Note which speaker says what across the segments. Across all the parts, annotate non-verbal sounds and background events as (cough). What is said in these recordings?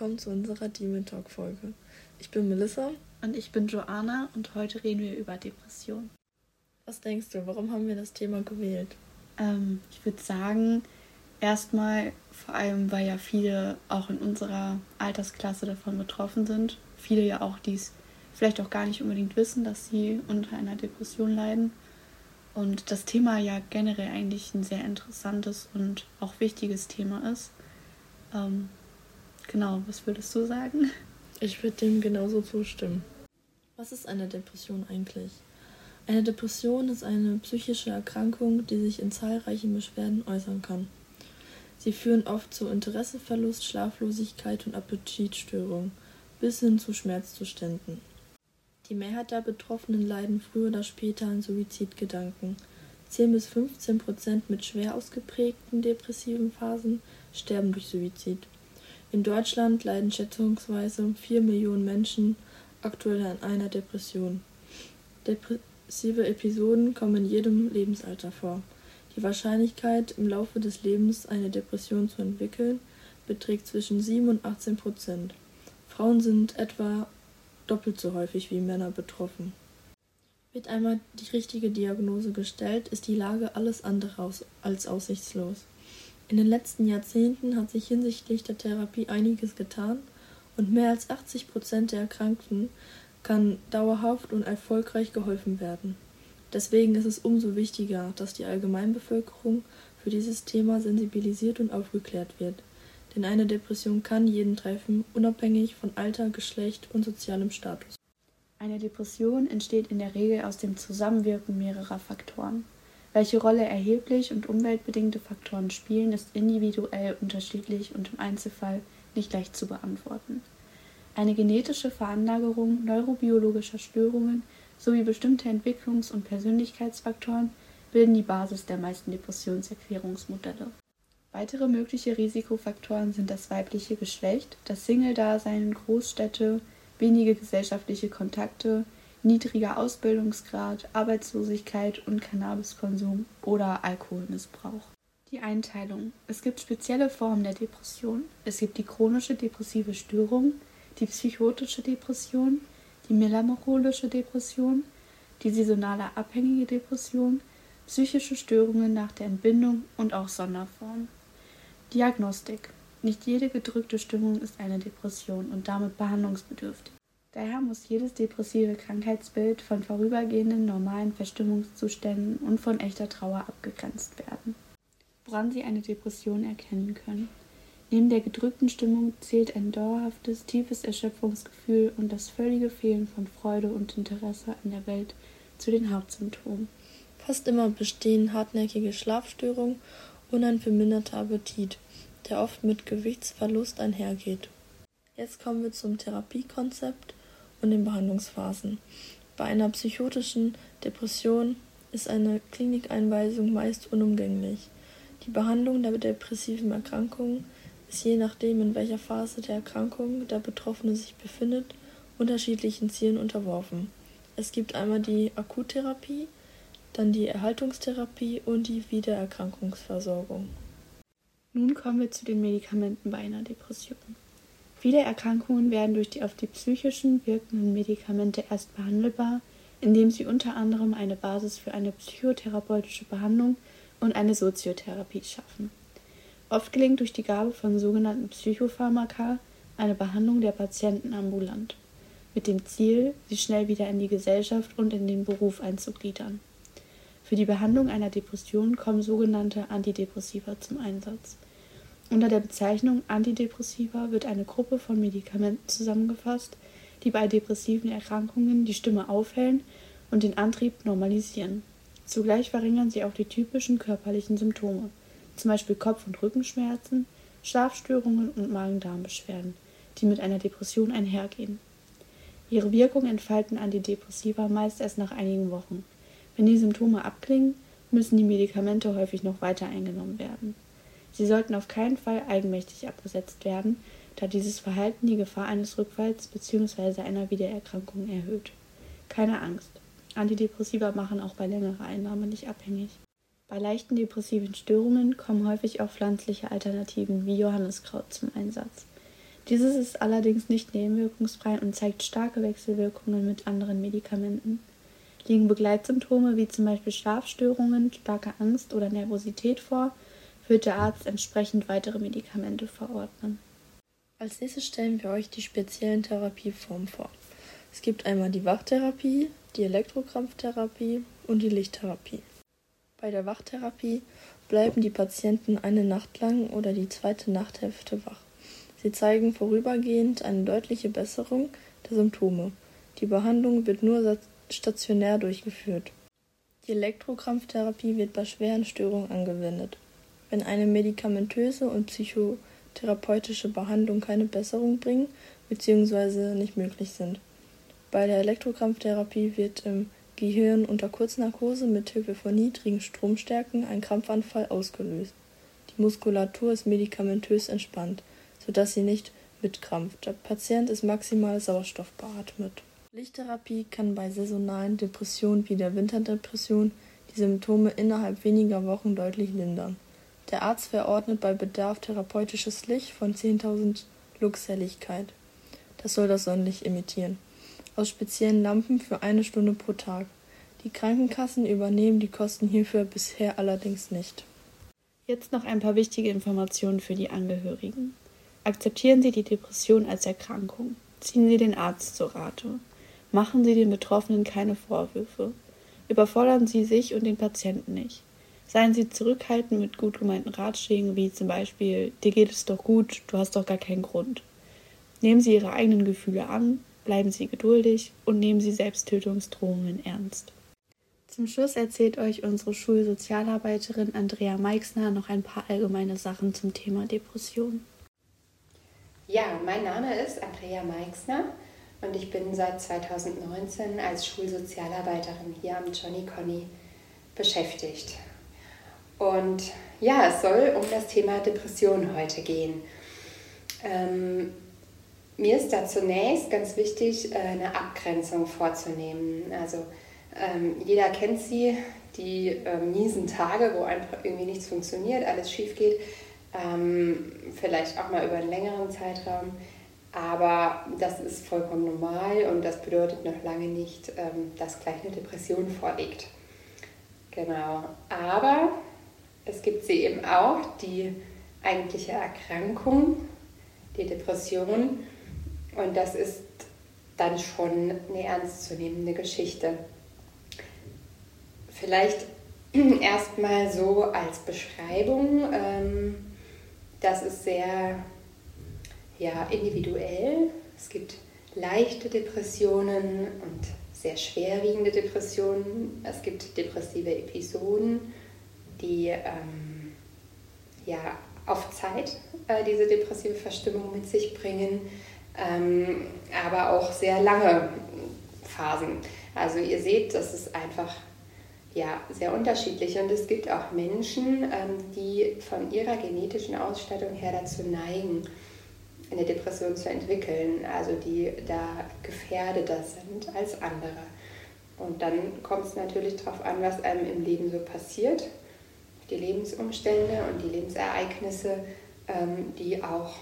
Speaker 1: willkommen zu unserer Demon Talk Folge. Ich bin Melissa.
Speaker 2: Und ich bin Joanna und heute reden wir über Depression.
Speaker 1: Was denkst du, warum haben wir das Thema gewählt?
Speaker 2: Ähm, ich würde sagen, erstmal vor allem, weil ja viele auch in unserer Altersklasse davon betroffen sind. Viele ja auch, die es vielleicht auch gar nicht unbedingt wissen, dass sie unter einer Depression leiden. Und das Thema ja generell eigentlich ein sehr interessantes und auch wichtiges Thema ist. Ähm, genau, was würdest du sagen?
Speaker 1: Ich würde dem genauso zustimmen. Was ist eine Depression eigentlich? Eine Depression ist eine psychische Erkrankung, die sich in zahlreichen Beschwerden äußern kann. Sie führen oft zu Interesseverlust, Schlaflosigkeit und Appetitstörung bis hin zu Schmerzzuständen. Die Mehrheit der Betroffenen leiden früher oder später an Suizidgedanken. 10 bis 15 Prozent mit schwer ausgeprägten depressiven Phasen sterben durch Suizid. In Deutschland leiden schätzungsweise 4 Millionen Menschen aktuell an einer Depression. Depressive Episoden kommen in jedem Lebensalter vor. Die Wahrscheinlichkeit, im Laufe des Lebens eine Depression zu entwickeln, beträgt zwischen 7 und 18 Prozent. Frauen sind etwa doppelt so häufig wie Männer betroffen. Wird einmal die richtige Diagnose gestellt, ist die Lage alles andere als aussichtslos. In den letzten Jahrzehnten hat sich hinsichtlich der Therapie einiges getan und mehr als 80 Prozent der Erkrankten kann dauerhaft und erfolgreich geholfen werden. Deswegen ist es umso wichtiger, dass die Allgemeinbevölkerung für dieses Thema sensibilisiert und aufgeklärt wird. Denn eine Depression kann jeden treffen, unabhängig von Alter, Geschlecht und sozialem Status.
Speaker 2: Eine Depression entsteht in der Regel aus dem Zusammenwirken mehrerer Faktoren. Welche Rolle erheblich und umweltbedingte Faktoren spielen, ist individuell unterschiedlich und im Einzelfall nicht leicht zu beantworten. Eine genetische Veranlagerung neurobiologischer Störungen sowie bestimmte Entwicklungs- und Persönlichkeitsfaktoren bilden die Basis der meisten Depressionserklärungsmodelle. Weitere mögliche Risikofaktoren sind das weibliche Geschlecht, das Single-Dasein, Großstädte, wenige gesellschaftliche Kontakte, niedriger Ausbildungsgrad, Arbeitslosigkeit und Cannabiskonsum oder Alkoholmissbrauch. Die Einteilung. Es gibt spezielle Formen der Depression. Es gibt die chronische depressive Störung, die psychotische Depression, die melancholische Depression, die saisonale abhängige Depression, psychische Störungen nach der Entbindung und auch Sonderformen. Diagnostik. Nicht jede gedrückte Stimmung ist eine Depression und damit behandlungsbedürftig. Daher muss jedes depressive Krankheitsbild von vorübergehenden normalen Verstimmungszuständen und von echter Trauer abgegrenzt werden. Woran Sie eine Depression erkennen können. Neben der gedrückten Stimmung zählt ein dauerhaftes, tiefes Erschöpfungsgefühl und das völlige Fehlen von Freude und Interesse an der Welt zu den Hauptsymptomen.
Speaker 1: Fast immer bestehen hartnäckige Schlafstörungen und ein verminderter Appetit, der oft mit Gewichtsverlust einhergeht. Jetzt kommen wir zum Therapiekonzept und den Behandlungsphasen. Bei einer psychotischen Depression ist eine Klinikeinweisung meist unumgänglich. Die Behandlung der depressiven Erkrankung ist je nachdem, in welcher Phase der Erkrankung der Betroffene sich befindet, unterschiedlichen Zielen unterworfen. Es gibt einmal die Akuttherapie, dann die Erhaltungstherapie und die Wiedererkrankungsversorgung.
Speaker 2: Nun kommen wir zu den Medikamenten bei einer Depression. Viele Erkrankungen werden durch die auf die psychischen wirkenden Medikamente erst behandelbar, indem sie unter anderem eine Basis für eine psychotherapeutische Behandlung und eine Soziotherapie schaffen. Oft gelingt durch die Gabe von sogenannten Psychopharmaka eine Behandlung der Patienten ambulant, mit dem Ziel, sie schnell wieder in die Gesellschaft und in den Beruf einzugliedern. Für die Behandlung einer Depression kommen sogenannte Antidepressiva zum Einsatz. Unter der Bezeichnung Antidepressiva wird eine Gruppe von Medikamenten zusammengefasst, die bei depressiven Erkrankungen die Stimme aufhellen und den Antrieb normalisieren. Zugleich verringern sie auch die typischen körperlichen Symptome, zum Beispiel Kopf- und Rückenschmerzen, Schlafstörungen und Magen-Darm-Beschwerden, die mit einer Depression einhergehen. Ihre Wirkung entfalten Antidepressiva meist erst nach einigen Wochen. Wenn die Symptome abklingen, müssen die Medikamente häufig noch weiter eingenommen werden. Sie sollten auf keinen Fall eigenmächtig abgesetzt werden, da dieses Verhalten die Gefahr eines Rückfalls bzw. einer Wiedererkrankung erhöht. Keine Angst. Antidepressiva machen auch bei längerer Einnahme nicht abhängig. Bei leichten depressiven Störungen kommen häufig auch pflanzliche Alternativen wie Johanniskraut zum Einsatz. Dieses ist allerdings nicht nebenwirkungsfrei und zeigt starke Wechselwirkungen mit anderen Medikamenten. Liegen Begleitsymptome wie zum Beispiel Schlafstörungen, starke Angst oder Nervosität vor, wird der Arzt entsprechend weitere Medikamente verordnen.
Speaker 1: Als nächstes stellen wir euch die speziellen Therapieformen vor. Es gibt einmal die Wachtherapie, die Elektrokrampftherapie und die Lichttherapie. Bei der Wachtherapie bleiben die Patienten eine Nacht lang oder die zweite Nachthälfte wach. Sie zeigen vorübergehend eine deutliche Besserung der Symptome. Die Behandlung wird nur stationär durchgeführt. Die Elektrokrampftherapie wird bei schweren Störungen angewendet. Wenn eine medikamentöse und psychotherapeutische Behandlung keine Besserung bringen bzw. nicht möglich sind. Bei der Elektrokrampftherapie wird im Gehirn unter Kurznarkose mit Hilfe von niedrigen Stromstärken ein Krampfanfall ausgelöst. Die Muskulatur ist medikamentös entspannt sodass sie nicht mitkrampft. Der Patient ist maximal sauerstoffbeatmet. Lichttherapie kann bei saisonalen Depressionen wie der Winterdepression die Symptome innerhalb weniger Wochen deutlich lindern. Der Arzt verordnet bei Bedarf therapeutisches Licht von 10.000 Lux Helligkeit. Das soll das Sonnenlicht imitieren. Aus speziellen Lampen für eine Stunde pro Tag. Die Krankenkassen übernehmen die Kosten hierfür bisher allerdings nicht.
Speaker 2: Jetzt noch ein paar wichtige Informationen für die Angehörigen. Akzeptieren Sie die Depression als Erkrankung. Ziehen Sie den Arzt zur Rate. Machen Sie den Betroffenen keine Vorwürfe. Überfordern Sie sich und den Patienten nicht. Seien Sie zurückhaltend mit gut gemeinten Ratschlägen wie zum Beispiel, dir geht es doch gut, du hast doch gar keinen Grund. Nehmen Sie Ihre eigenen Gefühle an, bleiben Sie geduldig und nehmen Sie Selbsttötungsdrohungen ernst. Zum Schluss erzählt euch unsere Schulsozialarbeiterin Andrea Meixner noch ein paar allgemeine Sachen zum Thema Depression.
Speaker 3: Ja, mein Name ist Andrea Meixner und ich bin seit 2019 als Schulsozialarbeiterin hier am Johnny Conny beschäftigt. Und ja, es soll um das Thema Depression heute gehen. Ähm, mir ist da zunächst ganz wichtig, äh, eine Abgrenzung vorzunehmen. Also ähm, jeder kennt sie, die ähm, miesen Tage, wo einfach irgendwie nichts funktioniert, alles schief geht ähm, vielleicht auch mal über einen längeren Zeitraum. Aber das ist vollkommen normal und das bedeutet noch lange nicht, ähm, dass gleich eine Depression vorliegt. Genau. Aber es gibt sie eben auch, die eigentliche Erkrankung, die Depression. Und das ist dann schon eine ernstzunehmende Geschichte. Vielleicht (clears throat) erstmal so als Beschreibung. Ähm, das ist sehr ja, individuell. Es gibt leichte Depressionen und sehr schwerwiegende Depressionen. Es gibt depressive Episoden, die ähm, ja, auf Zeit äh, diese depressive Verstimmung mit sich bringen, ähm, aber auch sehr lange Phasen. Also ihr seht, das ist einfach ja, sehr unterschiedlich. Und es gibt auch Menschen, ähm, die von ihrer genetischen Ausstattung her dazu neigen, eine Depression zu entwickeln, also die da gefährdeter sind als andere. Und dann kommt es natürlich darauf an, was einem im Leben so passiert, die Lebensumstände und die Lebensereignisse, ähm, die auch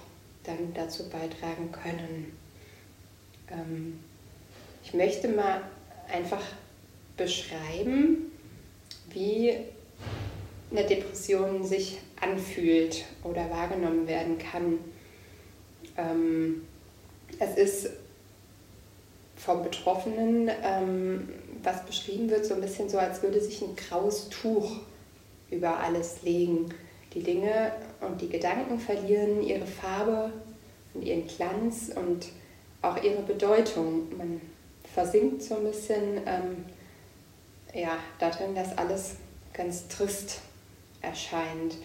Speaker 3: dann dazu beitragen können. Ähm, ich möchte mal einfach beschreiben, wie eine Depression sich anfühlt oder wahrgenommen werden kann. Ähm, es ist vom Betroffenen, was beschrieben wird, so ein bisschen so, als würde sich ein graues Tuch über alles legen. Die Dinge und die Gedanken verlieren ihre Farbe und ihren Glanz und auch ihre Bedeutung. Man versinkt so ein bisschen ähm, ja, darin, dass alles ganz trist erscheint.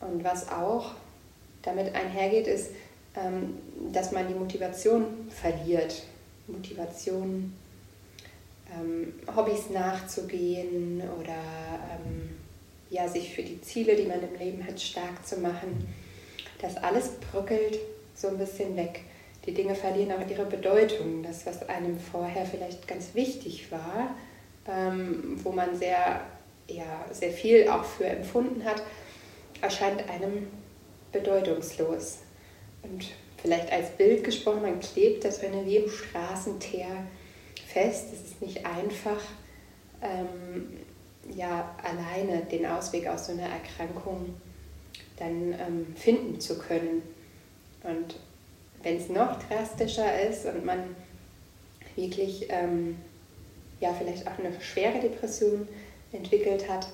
Speaker 3: Und was auch damit einhergeht, ist, ähm, dass man die Motivation verliert. Motivation, ähm, Hobbys nachzugehen oder ähm, ja, sich für die Ziele, die man im Leben hat, stark zu machen. Das alles bröckelt so ein bisschen weg. Die Dinge verlieren auch ihre Bedeutung. Das, was einem vorher vielleicht ganz wichtig war, ähm, wo man sehr, ja, sehr viel auch für empfunden hat, erscheint einem bedeutungslos. Und vielleicht als Bild gesprochen, man klebt da drin wie im Straßenteer fest. Es ist nicht einfach, ähm, ja, alleine den Ausweg aus so einer Erkrankung dann ähm, finden zu können. Und wenn es noch drastischer ist und man wirklich ähm, ja, vielleicht auch eine schwere Depression entwickelt hat,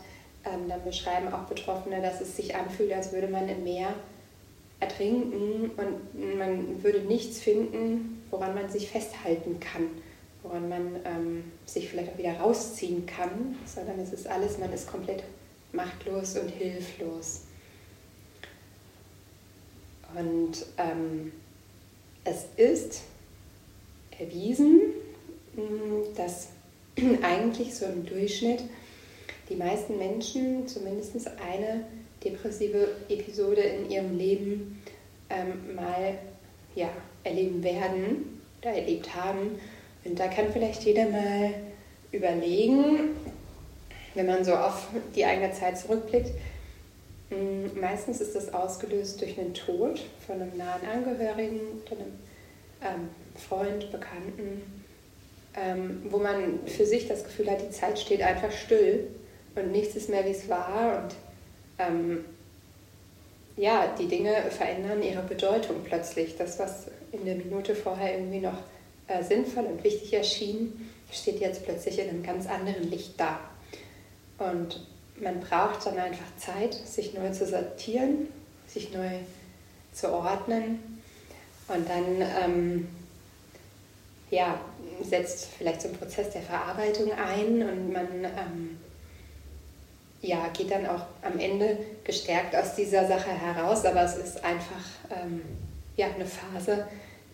Speaker 3: ähm, dann beschreiben auch Betroffene, dass es sich anfühlt, als würde man im Meer ertrinken und man würde nichts finden, woran man sich festhalten kann, woran man ähm, sich vielleicht auch wieder rausziehen kann, sondern es ist alles, man ist komplett machtlos und hilflos. Und ähm, es ist erwiesen, dass (clears throat) eigentlich so im Durchschnitt die meisten Menschen zumindest eine depressive Episode in ihrem Leben ähm, mal ja, erleben werden oder erlebt haben. Und da kann vielleicht jeder mal überlegen, wenn man so auf die eigene Zeit zurückblickt, hm, meistens ist das ausgelöst durch einen Tod von einem nahen Angehörigen oder einem ähm, Freund, Bekannten, ähm, wo man für sich das Gefühl hat, die Zeit steht einfach still und nichts ist mehr, wie es war. Und ähm, ja, die Dinge verändern ihre Bedeutung plötzlich. Das, was in der Minute vorher irgendwie noch äh, sinnvoll und wichtig erschien, steht jetzt plötzlich in einem ganz anderen Licht da. Und man braucht dann einfach Zeit, sich neu zu sortieren, sich neu zu ordnen und dann ähm, ja, setzt vielleicht so ein Prozess der Verarbeitung ein und man ähm, ja, geht dann auch am Ende gestärkt aus dieser Sache heraus, aber es ist einfach ähm, ja, eine Phase,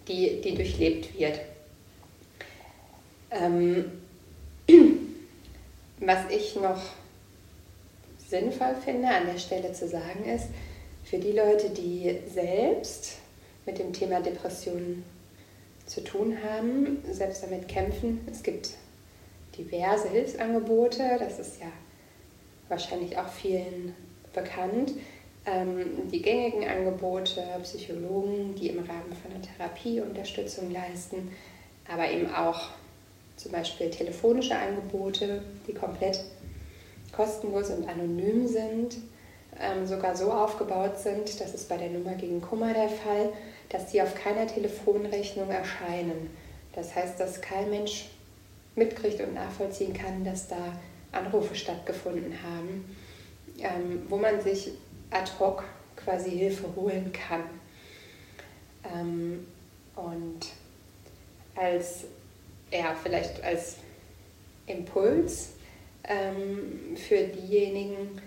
Speaker 3: die, die durchlebt wird. Ähm, (clears throat) was ich noch sinnvoll finde, an der Stelle zu sagen ist, für die Leute, die selbst mit dem Thema Depressionen zu tun haben, selbst damit kämpfen, es gibt diverse Hilfsangebote, das ist ja wahrscheinlich auch vielen bekannt. Ähm, die gängigen Angebote, Psychologen, die im Rahmen von der Therapie Unterstützung leisten, aber eben auch zum Beispiel telefonische Angebote, die komplett kostenlos und anonym sind, ähm, sogar so aufgebaut sind, das ist bei der Nummer gegen Kummer der Fall, dass sie auf keiner Telefonrechnung erscheinen. Das heißt, dass kein Mensch mitkriegt und nachvollziehen kann, dass da Anrufe stattgefunden haben, ähm, wo man sich ad hoc quasi Hilfe holen kann. Ähm, und als, ja, vielleicht als Impuls ähm, für diejenigen,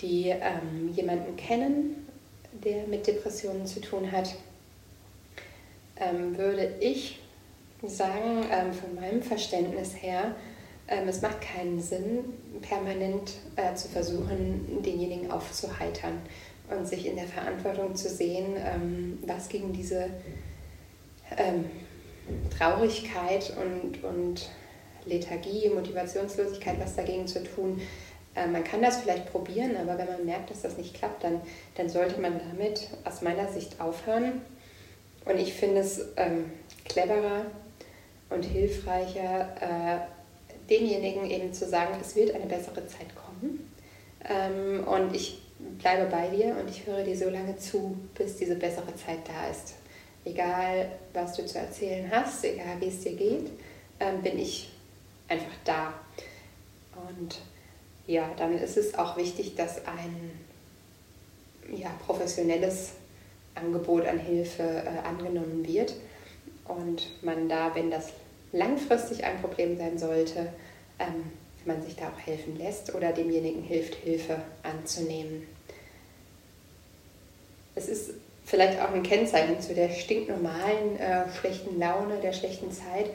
Speaker 3: die ähm, jemanden kennen, der mit Depressionen zu tun hat, ähm, würde ich sagen, ähm, von meinem Verständnis her, ähm, es macht keinen Sinn, permanent äh, zu versuchen, denjenigen aufzuheitern und sich in der Verantwortung zu sehen, ähm, was gegen diese Traurigkeit und, und Lethargie, Motivationslosigkeit, was dagegen zu tun. Äh, man kann das vielleicht probieren, aber wenn man merkt, dass das nicht klappt, dann, dann sollte man damit aus meiner Sicht aufhören. Und ich finde es ähm, cleverer und hilfreicher, äh, demjenigen eben zu sagen, es wird eine bessere Zeit kommen ähm, und ich bleibe bei dir und ich höre dir so lange zu, bis diese bessere Zeit da ist. Egal, was du zu erzählen hast, egal wie es dir geht, ähm, bin ich einfach da. Und ja, dann ist es auch wichtig, dass ein ja, professionelles Angebot an Hilfe äh, angenommen wird und man da, wenn das langfristig ein Problem sein sollte, ähm, man sich da auch helfen lässt oder demjenigen hilft, Hilfe anzunehmen. Es ist vielleicht auch ein Kennzeichen zu der stinknormalen äh, schlechten Laune, der schlechten Zeit,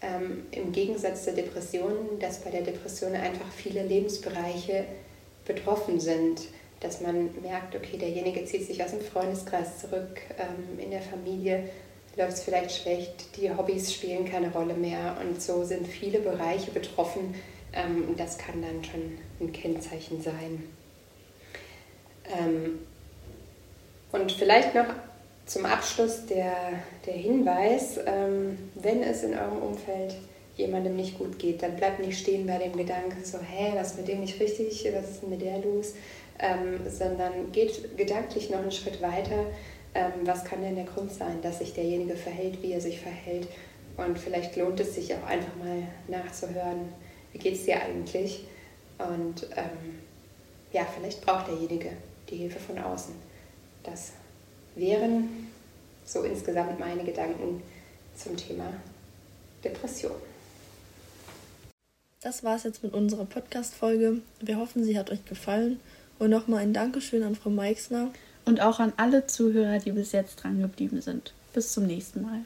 Speaker 3: ähm, im Gegensatz zur Depression, dass bei der Depression einfach viele Lebensbereiche betroffen sind. Dass man merkt, okay, derjenige zieht sich aus dem Freundeskreis zurück, ähm, in der Familie läuft es vielleicht schlecht, die Hobbys spielen keine Rolle mehr und so sind viele Bereiche betroffen. Ähm, das kann dann schon ein Kennzeichen sein. Ähm, und vielleicht noch zum Abschluss der, der Hinweis, ähm, wenn es in eurem Umfeld jemandem nicht gut geht, dann bleibt nicht stehen bei dem Gedanken so, hä, was ist mit dem nicht richtig, was ist mit der los, ähm, sondern geht gedanklich noch einen Schritt weiter. Ähm, was kann denn der Grund sein, dass sich derjenige verhält, wie er sich verhält? Und vielleicht lohnt es sich auch einfach mal nachzuhören, wie geht es dir eigentlich? Und ähm, ja, vielleicht braucht derjenige die Hilfe von außen. Das wären so insgesamt meine Gedanken zum Thema Depression.
Speaker 1: Das war es jetzt mit unserer Podcast-Folge. Wir hoffen, sie hat euch gefallen. Und nochmal ein Dankeschön an Frau Meixner.
Speaker 2: Und auch an alle Zuhörer, die bis jetzt dran geblieben sind. Bis zum nächsten Mal.